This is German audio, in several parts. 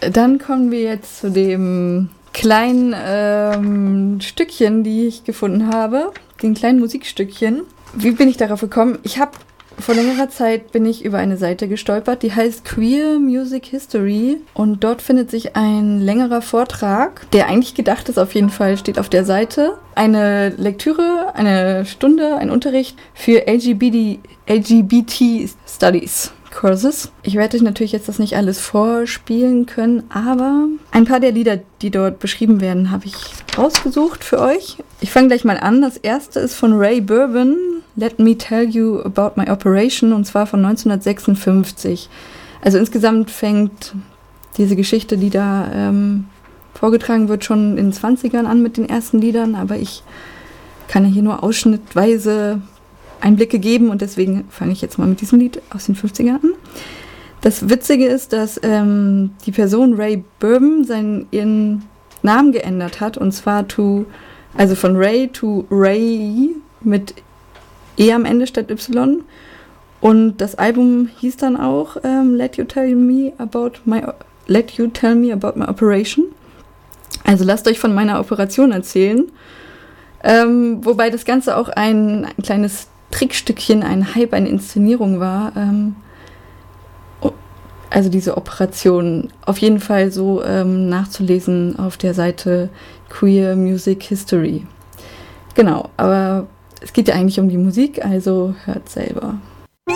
dann kommen wir jetzt zu dem kleinen ähm, Stückchen, die ich gefunden habe. Den kleinen Musikstückchen. Wie bin ich darauf gekommen? Ich habe vor längerer Zeit bin ich über eine Seite gestolpert, die heißt Queer Music History und dort findet sich ein längerer Vortrag, der eigentlich gedacht ist, auf jeden Fall steht auf der Seite. Eine Lektüre, eine Stunde, ein Unterricht für LGBT, LGBT Studies. Courses. Ich werde euch natürlich jetzt das nicht alles vorspielen können, aber ein paar der Lieder, die dort beschrieben werden, habe ich rausgesucht für euch. Ich fange gleich mal an. Das erste ist von Ray Bourbon, Let Me Tell You About My Operation, und zwar von 1956. Also insgesamt fängt diese Geschichte, die da ähm, vorgetragen wird, schon in den 20ern an mit den ersten Liedern, aber ich kann ja hier nur ausschnittweise Einblicke geben und deswegen fange ich jetzt mal mit diesem Lied aus den 50ern an. Das Witzige ist, dass ähm, die Person Ray Bourbon seinen, ihren Namen geändert hat und zwar to, also von Ray to Ray mit E am Ende statt Y. Und das Album hieß dann auch ähm, Let You Tell Me About My Let You Tell Me About My Operation. Also lasst euch von meiner Operation erzählen. Ähm, wobei das Ganze auch ein, ein kleines Trickstückchen ein Hype, eine Inszenierung war. Ähm, also diese Operation auf jeden Fall so ähm, nachzulesen auf der Seite Queer Music History. Genau, aber es geht ja eigentlich um die Musik, also hört selber. oh,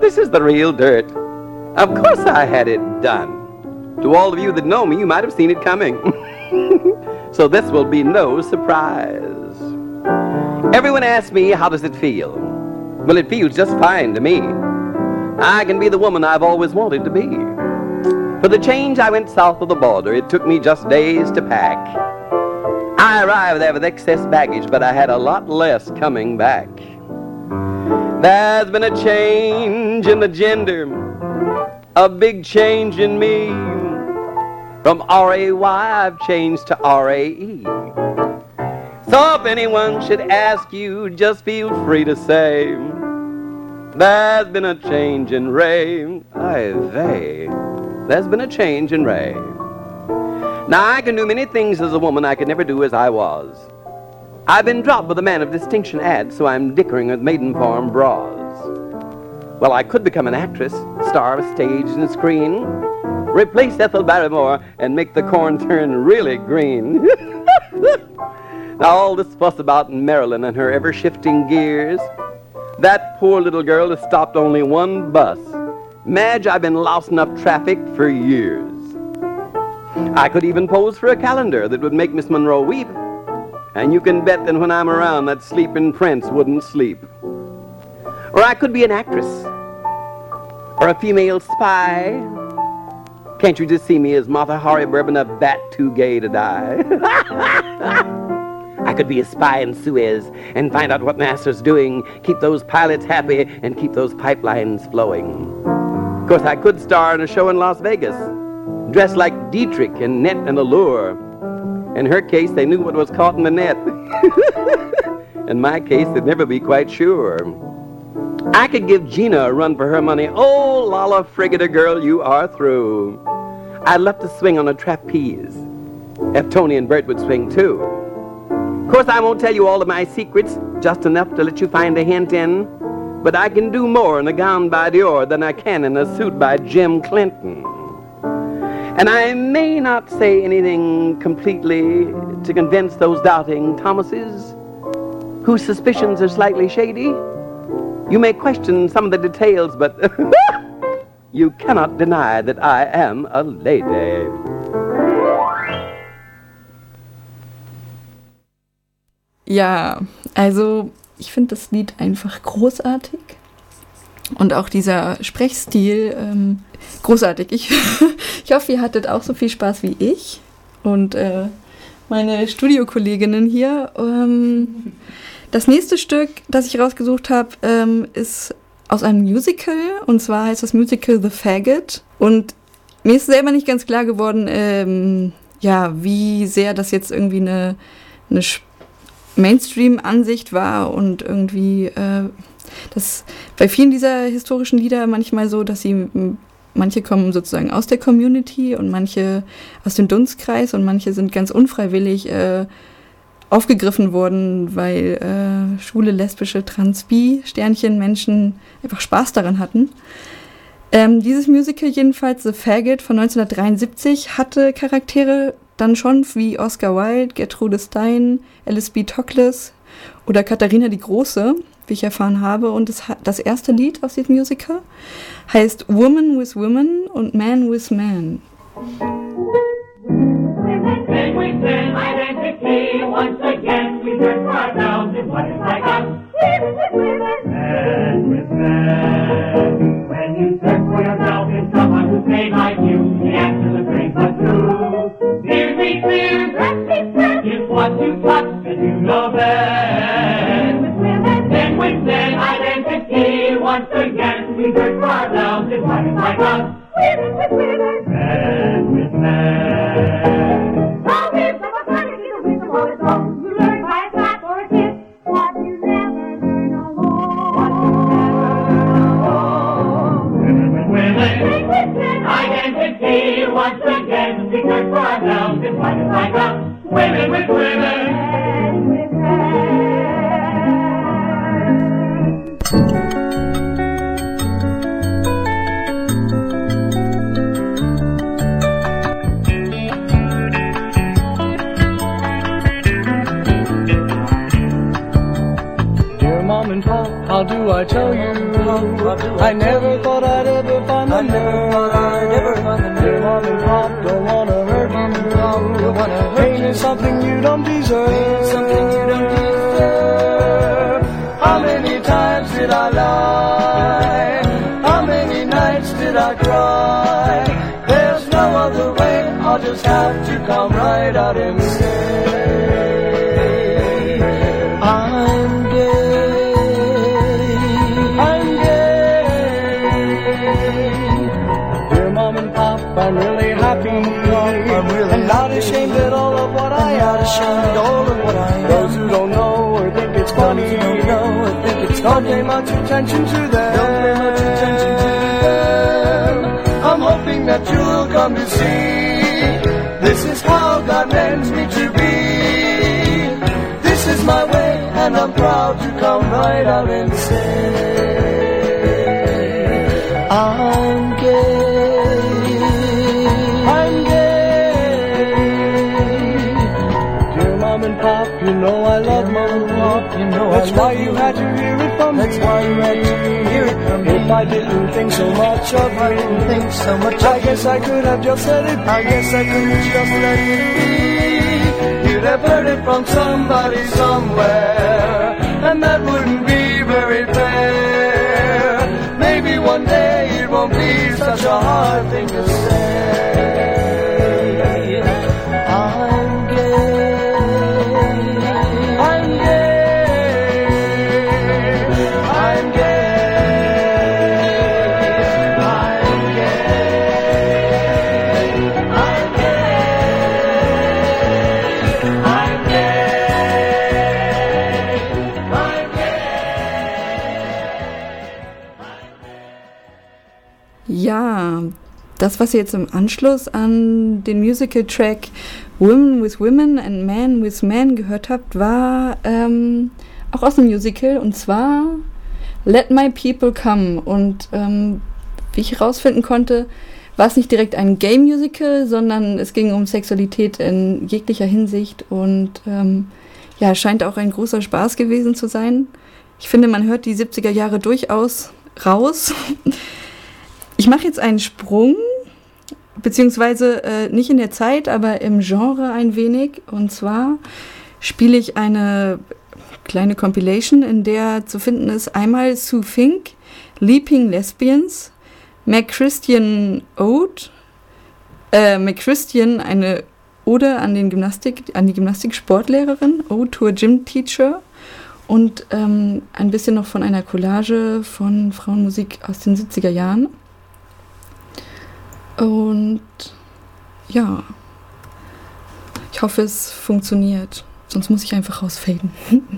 this is the real dirt. Of course I had it done. To all of you that know me, you might have seen it coming. so this will be no surprise. Everyone asks me, how does it feel? Well, it feels just fine to me. I can be the woman I've always wanted to be. For the change, I went south of the border. It took me just days to pack. I arrived there with excess baggage, but I had a lot less coming back. There's been a change in the gender, a big change in me. From R-A-Y, I've changed to R-A-E. So if anyone should ask you, just feel free to say, There's been a change in Ray. Aye, vey. There's been a change in Ray. Now, I can do many things as a woman I could never do as I was. I've been dropped with a man of distinction ad, so I'm dickering with maiden form bras. Well, I could become an actress, star of stage and screen, replace Ethel Barrymore, and make the corn turn really green. Now, all this fuss about Marilyn and her ever shifting gears, that poor little girl has stopped only one bus. Madge, I've been lost enough traffic for years. I could even pose for a calendar that would make Miss Monroe weep. And you can bet that when I'm around, that sleeping prince wouldn't sleep. Or I could be an actress. Or a female spy. Can't you just see me as Martha Horry Bourbon, a bat too gay to die? I could be a spy in Suez and find out what NASA's doing, keep those pilots happy, and keep those pipelines flowing. Of course, I could star in a show in Las Vegas, dressed like Dietrich in net and allure. In her case, they knew what was caught in the net. in my case, they'd never be quite sure. I could give Gina a run for her money. Oh, Lala Frigida girl, you are through. I'd love to swing on a trapeze. If Tony and Bert would swing too. Of course, I won't tell you all of my secrets, just enough to let you find a hint in. But I can do more in a gown by Dior than I can in a suit by Jim Clinton. And I may not say anything completely to convince those doubting Thomases whose suspicions are slightly shady. You may question some of the details, but you cannot deny that I am a lady. Ja, also ich finde das Lied einfach großartig. Und auch dieser Sprechstil ähm, großartig. Ich, ich hoffe, ihr hattet auch so viel Spaß wie ich und äh, meine Studiokolleginnen hier. Ähm, das nächste Stück, das ich rausgesucht habe, ähm, ist aus einem Musical. Und zwar heißt das Musical The Faggot. Und mir ist selber nicht ganz klar geworden, ähm, ja, wie sehr das jetzt irgendwie eine, eine Mainstream-Ansicht war und irgendwie äh, das bei vielen dieser historischen Lieder manchmal so, dass sie manche kommen sozusagen aus der Community und manche aus dem Dunstkreis und manche sind ganz unfreiwillig äh, aufgegriffen worden, weil äh, schwule, lesbische, trans, bi, Sternchen, Menschen einfach Spaß daran hatten. Ähm, dieses Musical jedenfalls, The Faggot von 1973, hatte Charaktere dann schon wie Oscar Wilde, Gertrude Stein, Alice B. Toklas oder Katharina die Große, wie ich erfahren habe. Und das, das erste Lied aus diesem Musical heißt Woman with Woman und Man with Man. Once again. We search for ourselves in what is like us. Come out and say. I'm gay. I'm gay. Dear mom and pop, I'm really happy. I'm really and not ashamed at all of what I am. Not ashamed all of what I am. Those who don't know or think it's funny, don't know or think it's don't pay much attention to them. Don't pay much attention to them. I'm hoping that you'll come to see. This is how God meant me to be. This is my way, and I'm proud to come right out and say, I'm gay. I'm gay. Dear mom and pop, you know I love mom and pop. You know That's why you had to hear it from That's me. why you had to hear it. If I didn't think so much of I didn't think so much. I guess I could have just said it. I guess I could have just let it be. You'd have heard it from somebody somewhere, and that wouldn't be very fair. Maybe one day it won't be such a hard thing to say. Das, was ihr jetzt im Anschluss an den Musical-Track Women with Women and Men with Men gehört habt, war ähm, auch aus dem Musical und zwar Let My People Come. Und ähm, wie ich herausfinden konnte, war es nicht direkt ein Gay-Musical, sondern es ging um Sexualität in jeglicher Hinsicht und ähm, ja, scheint auch ein großer Spaß gewesen zu sein. Ich finde, man hört die 70er Jahre durchaus raus. Ich mache jetzt einen Sprung, beziehungsweise äh, nicht in der Zeit, aber im Genre ein wenig. Und zwar spiele ich eine kleine Compilation, in der zu finden ist einmal Sue Fink, Leaping Lesbians, McChristian Ode, äh, McChristian eine Ode an, den Gymnastik, an die Gymnastik-Sportlehrerin, Ode to a Gym Teacher und ähm, ein bisschen noch von einer Collage von Frauenmusik aus den 70er Jahren. Und ja, ich hoffe, es funktioniert. Sonst muss ich einfach rausfaden.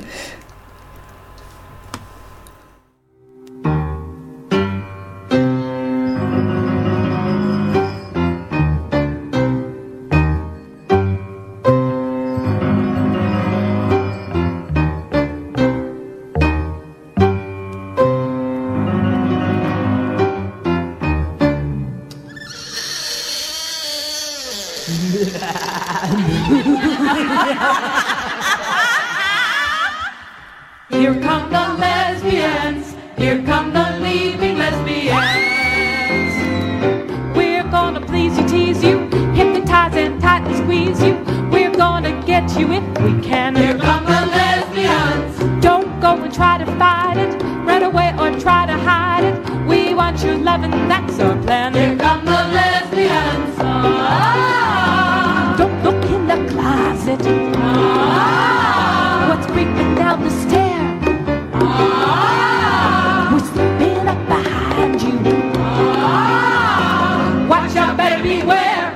beware.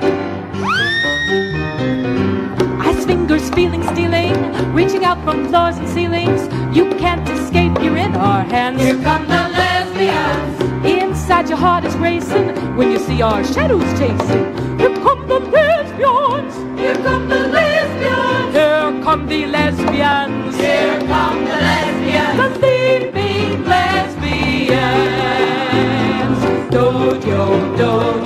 Ice fingers feeling stealing, reaching out from floors and ceilings. You can't escape, you're in our hands. Here come the lesbians. Inside your heart is racing when you see our shadows chasing. Here come the lesbians. Here come the lesbians. Here come the lesbians. Here come the lesbians. The leaving lesbians. Dojo, dojo, dojo,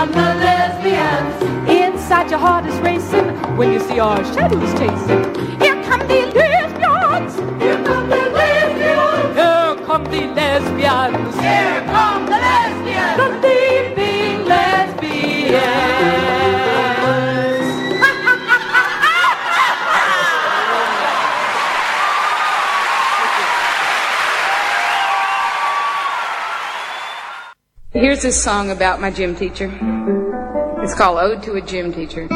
come the lesbians. Inside your heart is racing when you see our shadows chasing. Here come the lesbians. Here come the lesbians. Here come the lesbians. Here Here's a song about my gym teacher. It's called Ode to a Gym Teacher.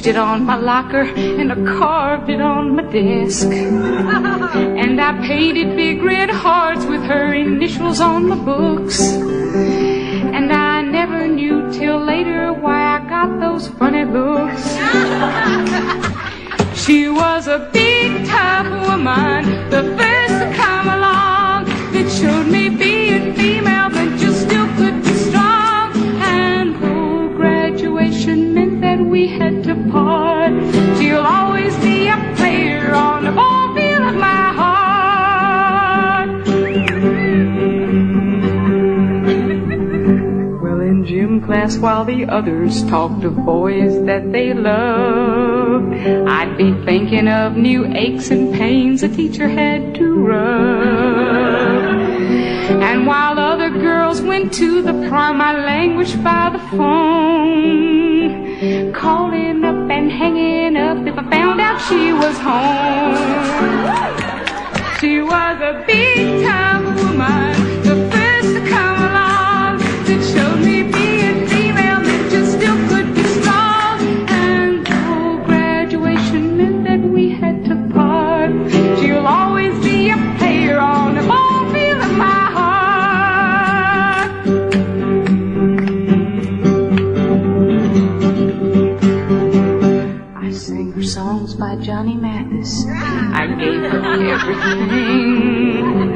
I etched it on my locker and I carved it on my desk. And I painted big red hearts with her initials on my books. And I never knew till later why I got those funny looks. She was a big, tough woman, the she'll always be a player on the ball field of my heart. Well, in gym class, while the others talked of boys that they loved, I'd be thinking of new aches and pains a teacher had to rub. And while other girls went to the prime I languished by the phone, calling hanging up if I found out she was home. She was a big time everything.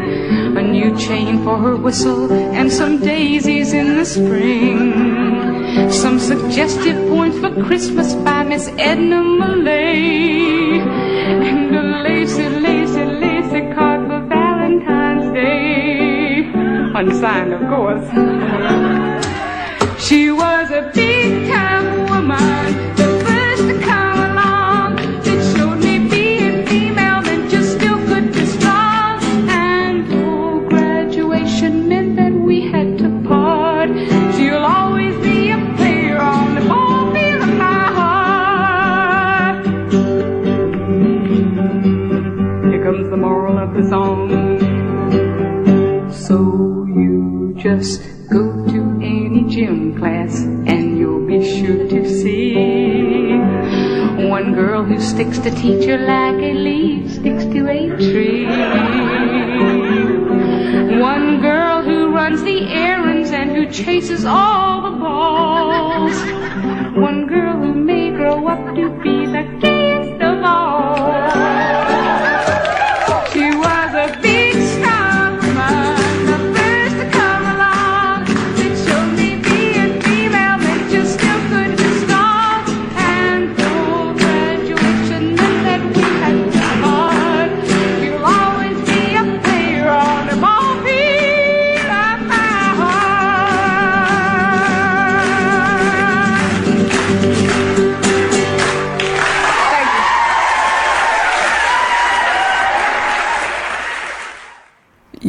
A new chain for her whistle and some daisies in the spring. Some suggestive points for Christmas by Miss Edna Millay. And a lacy, lacy, lacy card for Valentine's Day. Unsigned, of course. Moral of the song. So you just go to any gym class and you'll be sure to see one girl who sticks to teacher like a leaf sticks to a tree. One girl who runs the errands and who chases all the balls. One girl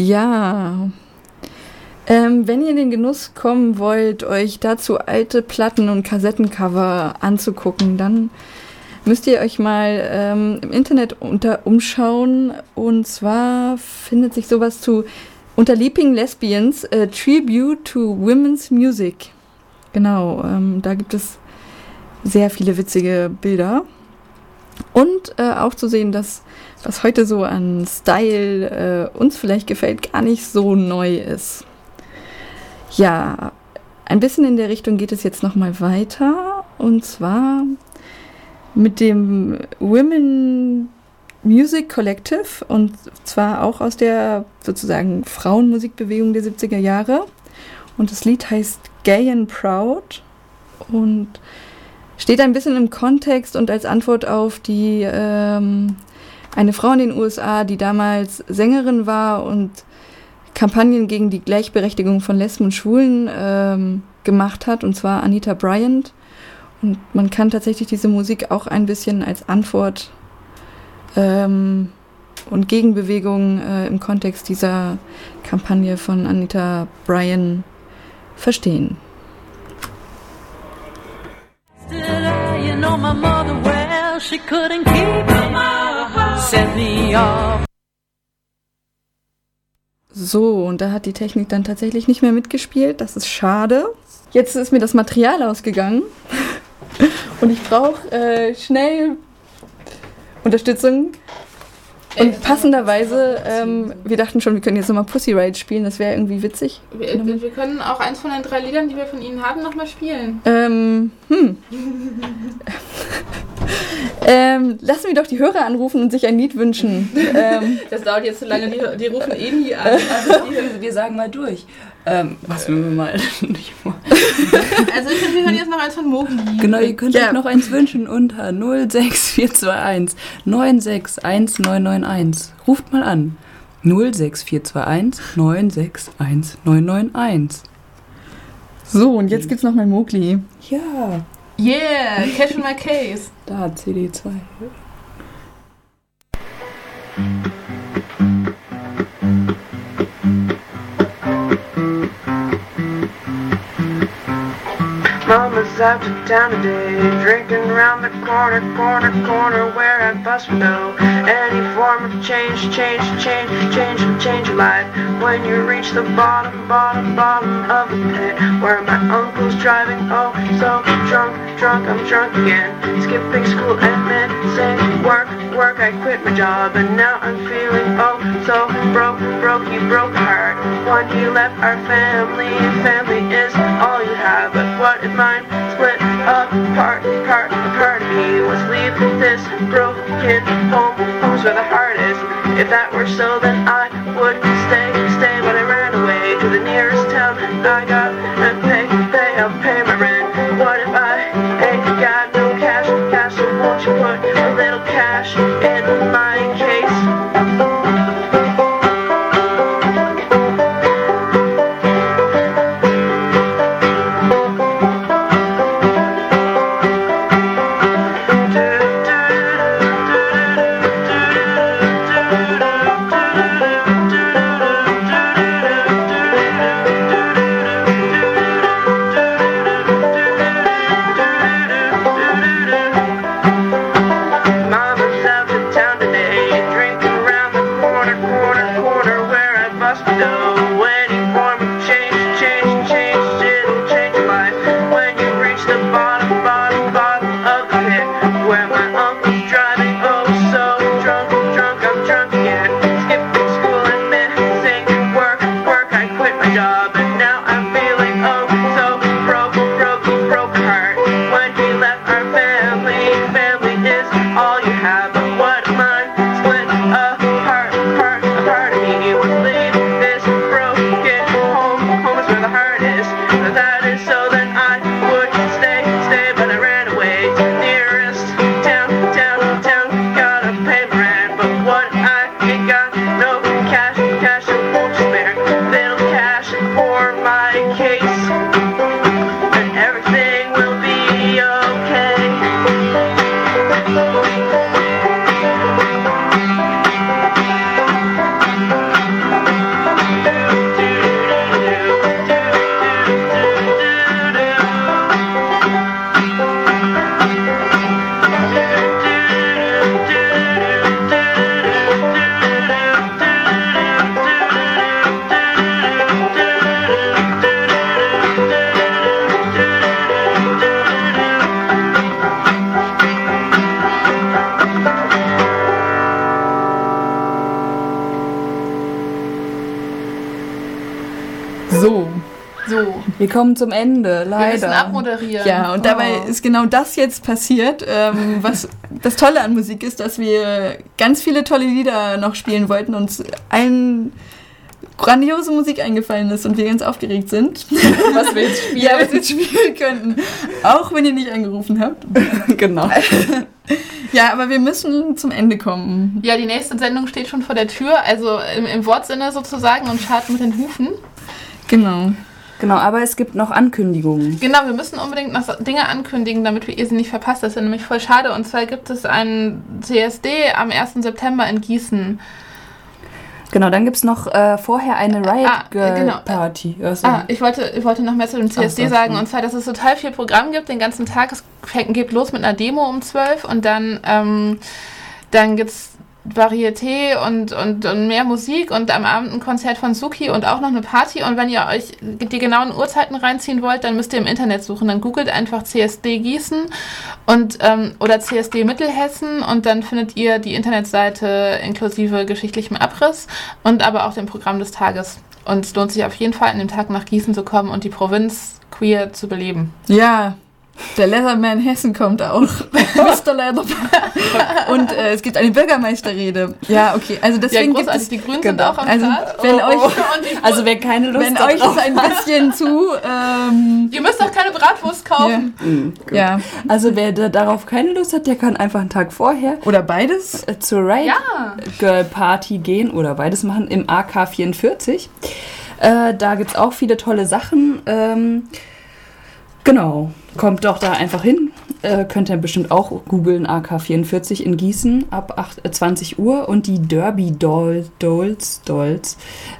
Ja. Ähm, wenn ihr in den Genuss kommen wollt, euch dazu alte Platten und Kassettencover anzugucken, dann müsst ihr euch mal ähm, im Internet unter umschauen. Und zwar findet sich sowas zu unter Leaping Lesbians äh, Tribute to Women's Music. Genau, ähm, da gibt es sehr viele witzige Bilder. Und äh, auch zu sehen, dass was heute so an Style äh, uns vielleicht gefällt, gar nicht so neu ist. Ja, ein bisschen in der Richtung geht es jetzt nochmal weiter. Und zwar mit dem Women Music Collective und zwar auch aus der sozusagen Frauenmusikbewegung der 70er Jahre. Und das Lied heißt Gay and Proud und steht ein bisschen im Kontext und als Antwort auf die ähm, eine Frau in den USA, die damals Sängerin war und Kampagnen gegen die Gleichberechtigung von Lesben und Schwulen ähm, gemacht hat, und zwar Anita Bryant. Und man kann tatsächlich diese Musik auch ein bisschen als Antwort ähm, und Gegenbewegung äh, im Kontext dieser Kampagne von Anita Bryant verstehen. You know my mother well, she couldn't keep me out, sent me off. So, und da hat die Technik dann tatsächlich nicht mehr mitgespielt. Das ist schade. Jetzt ist mir das Material ausgegangen. Und ich brauche äh, schnell Unterstützung. Und passenderweise, ähm, wir dachten schon, wir können jetzt nochmal Pussy Riot spielen. Das wäre irgendwie witzig. Wir, wir, wir können auch eins von den drei Liedern, die wir von Ihnen haben, nochmal spielen. Ähm, hm. ähm, lassen wir doch die Hörer anrufen und sich ein Lied wünschen. ähm, Das dauert jetzt zu lange, die, die rufen eh nie an. Also wir, wir sagen mal durch. Ähm, was wir mal nicht vor. Also ich finde, wir hören jetzt noch eins von Mogli. Genau, ihr könnt Ja. euch noch eins wünschen unter 06421 961991. Ruft mal an. 06421 961 991. so, und jetzt gibt's noch mal Mowgli. Ja, Yeah, Cash in my case. Da CD2. Mama's out to town today, drinking round the corner, corner, corner where I bust for dough. Any form of change, change, change, change, change your life. When you reach the bottom, bottom, bottom of the pit, where my uncle's driving, oh so drunk, drunk, I'm drunk again. Skipping school and then saying work, work, I quit my job, and now I'm feeling oh so broke, broke, you broke heart. One you left our family, family is all you have, but what is mine? Split apart, part, apart again. me was leave this broken home. Home's where the heart is. If that were so, then I would stay, stay. But I ran away to the nearest town. I got to pay, Wir kommen zum Ende, wir müssen leider. abmoderieren. Ja, und dabei Oh. ist genau das jetzt passiert. Ähm, was das Tolle an Musik ist, dass wir ganz viele tolle Lieder noch spielen wollten und uns allen grandiose Musik eingefallen ist und wir ganz aufgeregt sind. was wir jetzt spielen. ja, was wir jetzt spielen könnten. Auch wenn ihr nicht angerufen habt. genau. Ja, aber wir müssen zum Ende kommen. Ja, die nächste Sendung steht schon vor der Tür, also im, im Wortsinne sozusagen und schart mit den Hufen. Genau. Genau, aber es gibt noch Ankündigungen. Genau, wir müssen unbedingt noch Dinge ankündigen, damit wir ihr sie nicht verpasst. Das ist ja nämlich voll schade. Und zwar gibt es einen CSD am 1. September in Gießen. Genau, dann gibt es noch äh, vorher eine Riot Ah, Girl genau. Party. Also, Ah, ich wollte, ich wollte noch mehr zu dem CSD Ach sagen. Und zwar, dass es total viel Programm gibt, den ganzen Tag. Es fängt, geht los mit einer Demo um 12 und dann, ähm, dann gibt es Varieté und, und, und mehr Musik und am Abend ein Konzert von Suki und auch noch eine Party. Und wenn ihr euch die genauen Uhrzeiten reinziehen wollt, dann müsst ihr im Internet suchen. Dann googelt einfach CSD Gießen und, ähm, oder CSD Mittelhessen und dann findet ihr die Internetseite inklusive geschichtlichem Abriss und aber auch dem Programm des Tages. Und es lohnt sich auf jeden Fall, an dem Tag nach Gießen zu kommen und die Provinz queer zu beleben. Ja, der Leatherman Hessen kommt auch. Mr. Leatherman. Und äh, es gibt eine Bürgermeisterrede. Ja, okay. Also deswegen ja, gibt es. Die Grünen genau. sind auch am Also, Start. wenn euch- Und die also wer keine Lust Wenn euch das ein bisschen zu. Ähm, Ihr müsst auch keine Bratwurst ja, kaufen. ja. Also wer da darauf keine Lust hat, der kann einfach einen Tag vorher Oder beides. äh, zur Riot Ja. Girl Party gehen oder beides machen im AK44. Äh, da gibt es auch viele tolle Sachen. Ähm, genau, kommt doch da einfach hin. Äh, könnt ihr bestimmt auch googeln AK44 in Gießen ab 8, äh, 20 Uhr. Und die Derby Doll, Dolls, Dolls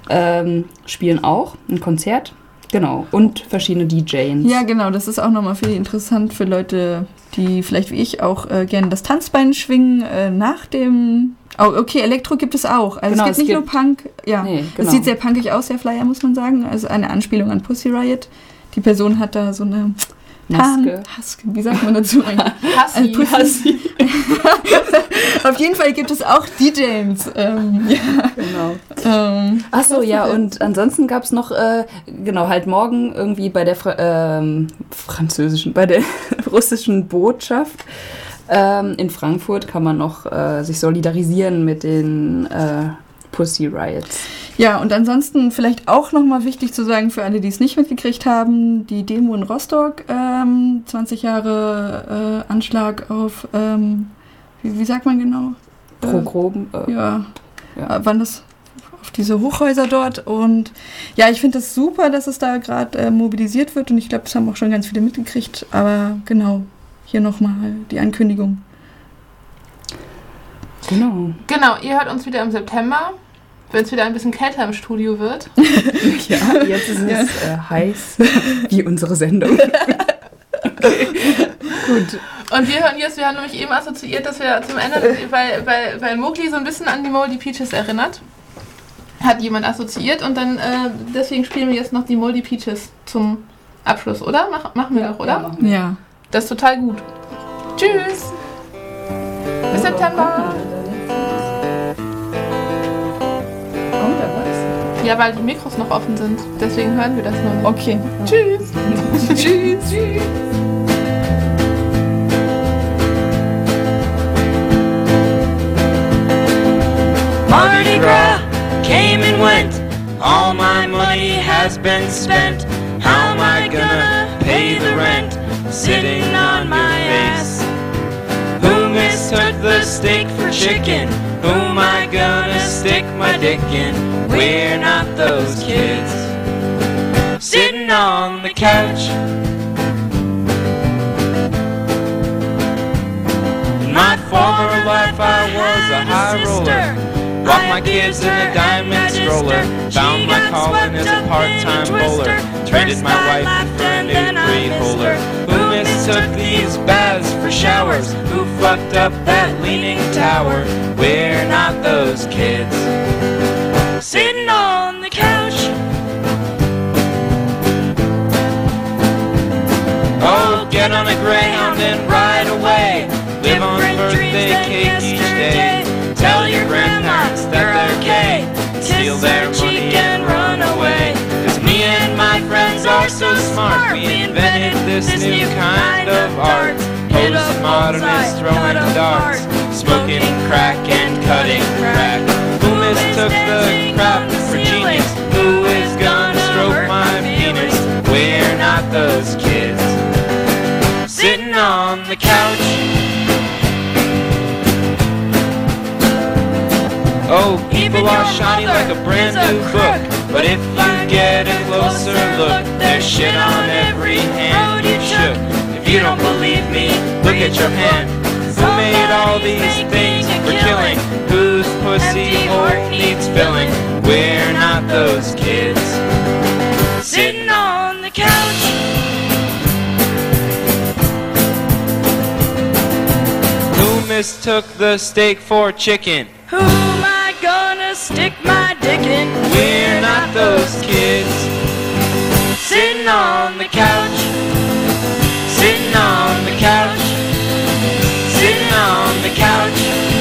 ähm, spielen auch ein Konzert. Genau, und verschiedene DJs. Ja, genau. Das ist auch nochmal viel interessant für Leute, die vielleicht wie ich auch äh, gerne das Tanzbein schwingen äh, nach dem. Oh, okay, Elektro gibt es auch. Also Genau, es es gibt nicht gibt- nur Punk. Ja, Nee, es genau. sieht sehr punkig aus, der Flyer, muss man sagen. Also eine Anspielung an Pussy Riot. Die Person hat da so eine Maske. Haske. Wie sagt man dazu eigentlich? Hassi. Ein Pussy. Auf jeden Fall gibt es auch DJs. Ähm, ja, Genau. ähm, Ach so, ja, und ansonsten gab es noch, äh, genau, halt morgen irgendwie bei der Fra ähm, französischen, bei der russischen Botschaft Ähm, in Frankfurt kann man noch äh, sich solidarisieren mit den äh, Pussy Riots. Ja, und ansonsten vielleicht auch nochmal wichtig zu sagen für alle, die es nicht mitgekriegt haben, die Demo in Rostock, ähm, 20 Jahre äh, Anschlag auf, ähm, wie, wie sagt man genau? Pro Äh, Groben. Äh, Ja, Ja. Äh, waren das auf diese Hochhäuser dort und ja, ich finde es super, dass es da gerade äh, mobilisiert wird und ich glaube, das haben auch schon ganz viele mitgekriegt, aber genau, hier nochmal die Ankündigung. Genau. Genau, ihr hört uns wieder im September, wenn es wieder ein bisschen kälter im Studio wird. Ja, jetzt ist es äh, heiß wie unsere Sendung. Gut. Und wir hören jetzt, wir haben nämlich eben assoziiert, dass wir zum Ende, weil, weil, weil Mowgli so ein bisschen an die Moldy Peaches erinnert. Hat jemand assoziiert und dann äh, deswegen spielen wir jetzt noch die Moldy Peaches zum Abschluss, oder? Mach, machen wir doch, oder? Ja. Das ist total gut. Tschüss! Bis September! Ja, weil die Mikros noch offen sind. Deswegen hören wir das noch nicht. Okay. Tschüss! Tschüss! Tschüss! Mardi Gras came and went. All my money has been spent. How am I gonna pay the rent? Sitting on my ass. Who mistook the steak for chicken? Who am I gonna stick my dick in? We're not those kids. Sitting on the couch. In my former life, I was a high roller. Walked my kids in a diamond stroller. Found my calling as a part-time bowler. Traded my wife for a new pre-holder. Mistook these baths for showers? Who fucked up that leaning tower? We're not those kids. Sitting on the couch. Oh, get on a Greyhound and ride away. Live on birthday cake each day. Tell your grandparents that they're gay. Steal their money friends are so smart. We invented this new kind of art. Postmodernist throwing darts. Smoking crack and cutting crack. Who mistook the crap for genius? Who is gonna stroke my penis? We're not those kids sitting on the couch. Oh, people are shiny like a brand new book. But if you get a closer look, there's shit on every hand you shook. If you don't believe me, look at your hand. Who made all these things for killing? Whose pussy hole needs filling? We're not those kids. Sitting on the couch. Who mistook the steak for chicken? Who stick my dick in. We're not those kids sitting on the couch, sitting on the couch, sitting on the couch.